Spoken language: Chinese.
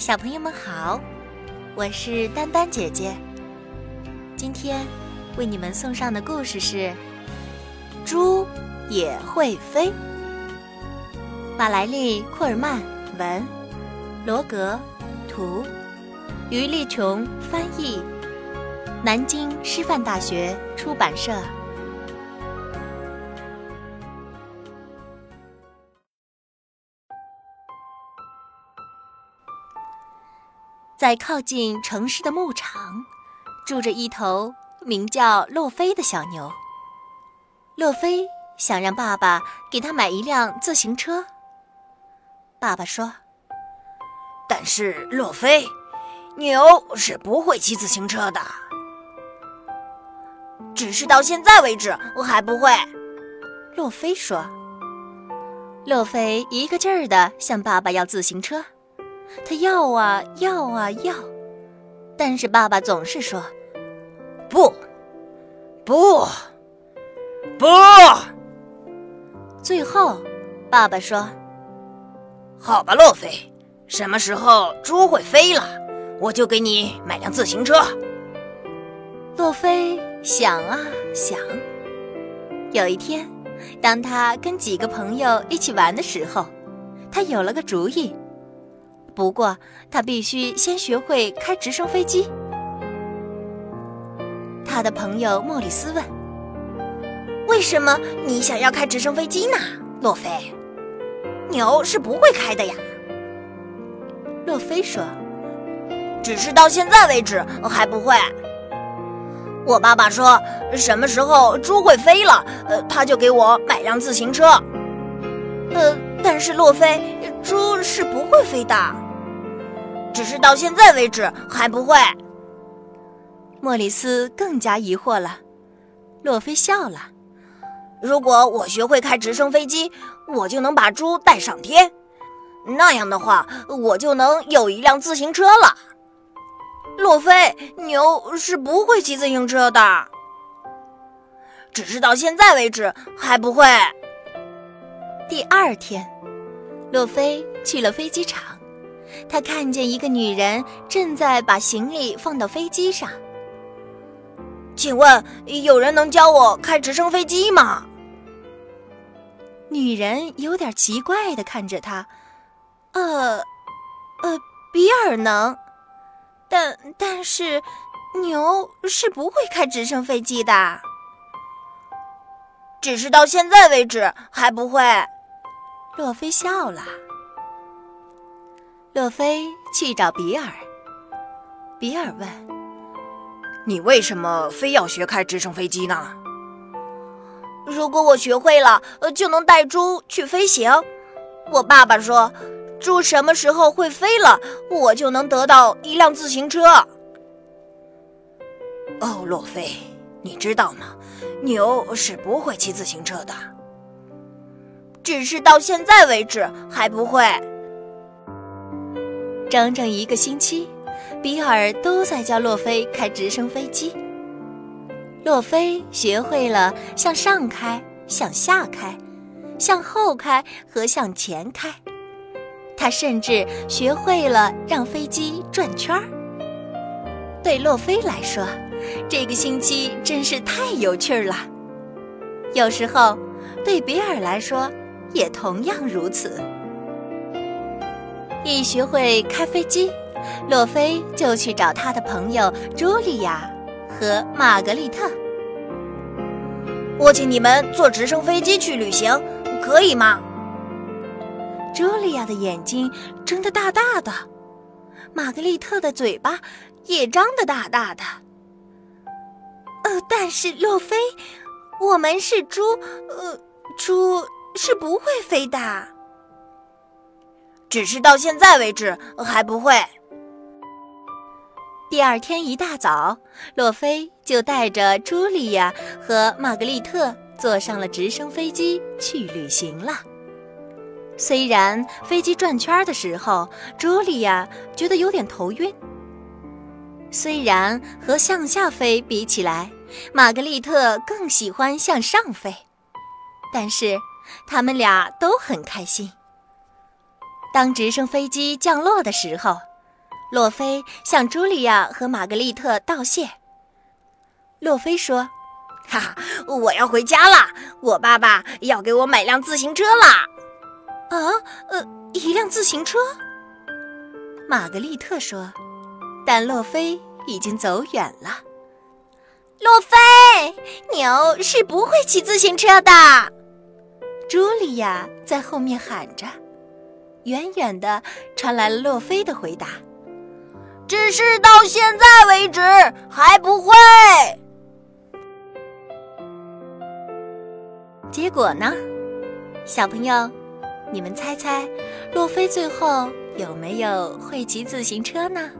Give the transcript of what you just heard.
小朋友们好，我是丹丹姐姐。今天为你们送上的故事是《猪也会飞》。马莱利·库尔曼文，罗格图，于丽琼翻译，南京师范大学出版社。在靠近城市的牧场，住着一头名叫洛菲的小牛。洛菲想让爸爸给他买一辆自行车。爸爸说：“但是洛菲，牛是不会骑自行车的，只是到现在为止我还不会。”洛菲说。洛菲一个劲儿的向爸爸要自行车。他要啊要啊要，但是爸爸总是说：“不，不，不。”最后，爸爸说：“好吧，洛菲，什么时候猪会飞了，我就给你买辆自行车。”洛菲想啊想，有一天，当他跟几个朋友一起玩的时候，他有了个主意。不过，他必须先学会开直升飞机。他的朋友莫里斯问：“为什么你想要开直升飞机呢，洛菲？牛是不会开的呀。”洛菲说：“只是到现在为止还不会。我爸爸说，什么时候猪会飞了，他就给我买辆自行车。呃，但是洛菲，猪是不会飞的。”只是到现在为止还不会。莫里斯更加疑惑了。洛菲笑了：“如果我学会开直升飞机，我就能把猪带上天。那样的话，我就能有一辆自行车了。”洛菲，牛是不会骑自行车的。只是到现在为止还不会。第二天，洛菲去了飞机场。他看见一个女人正在把行李放到飞机上。请问有人能教我开直升飞机吗？女人有点奇怪的看着他。呃，呃，比尔能，但但是牛是不会开直升飞机的。只是到现在为止还不会。洛菲笑了。洛菲去找比尔。比尔问：“你为什么非要学开直升飞机呢？”如果我学会了，呃，就能带猪去飞行。我爸爸说，猪什么时候会飞了，我就能得到一辆自行车。哦，洛菲，你知道吗？牛是不会骑自行车的，只是到现在为止还不会。整整一个星期，比尔都在教洛菲开直升飞机。洛菲学会了向上开、向下开、向后开和向前开。他甚至学会了让飞机转圈儿。对洛菲来说，这个星期真是太有趣儿了。有时候，对比尔来说也同样如此。一学会开飞机，洛菲就去找他的朋友茱莉亚和玛格丽特。我请你们坐直升飞机去旅行，可以吗？茱莉亚的眼睛睁得大大的，玛格丽特的嘴巴也张得大大的。呃，但是洛菲，我们是猪，呃，猪是不会飞的。只是到现在为止还不会。第二天一大早，洛菲就带着茱莉亚和玛格丽特坐上了直升飞机去旅行了。虽然飞机转圈的时候，茱莉亚觉得有点头晕；虽然和向下飞比起来，玛格丽特更喜欢向上飞，但是他们俩都很开心。当直升飞机降落的时候，洛菲向茱莉亚和玛格丽特道谢。洛菲说：“ 哈哈，我要回家了，我爸爸要给我买辆自行车啦。”啊，呃，一辆自行车？玛格丽特说。但洛菲已经走远了。洛菲，牛是不会骑自行车的。茱莉亚在后面喊着。远远的传来了洛菲的回答：“只是到现在为止还不会。”结果呢？小朋友，你们猜猜，洛菲最后有没有会骑自行车呢？